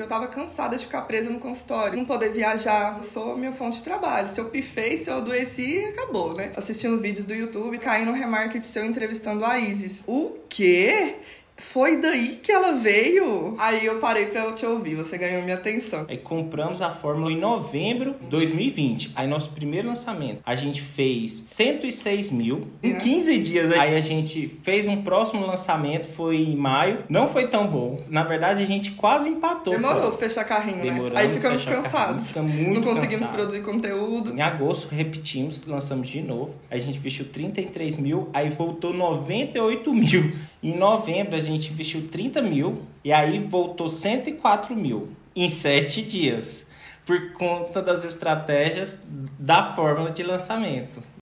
Eu tava cansada de ficar presa no consultório, não poder viajar, sou minha fonte de trabalho. Se eu pifei, se eu adoeci, acabou, né? Assistindo vídeos do YouTube, caí no remarket seu entrevistando a Isis. O quê? Foi daí que ela veio? Aí eu parei pra eu te ouvir, você ganhou minha atenção. Aí compramos a fórmula em novembro de 2020. Aí nosso primeiro lançamento, a gente fez 106 mil em 15 dias. Aí a gente fez um próximo lançamento, foi em maio. Não foi tão bom. Na verdade, a gente quase empatou. Demorou foi. fechar carrinho, Demoramos né? Aí ficamos cansados. Ficamos muito Não conseguimos cansados. produzir conteúdo. Em agosto, repetimos, lançamos de novo. A gente investiu 33 mil, aí voltou 98 mil. Em novembro, a gente investiu 30 mil e aí voltou 104 mil em sete dias. Por conta das estratégias da fórmula de lançamento.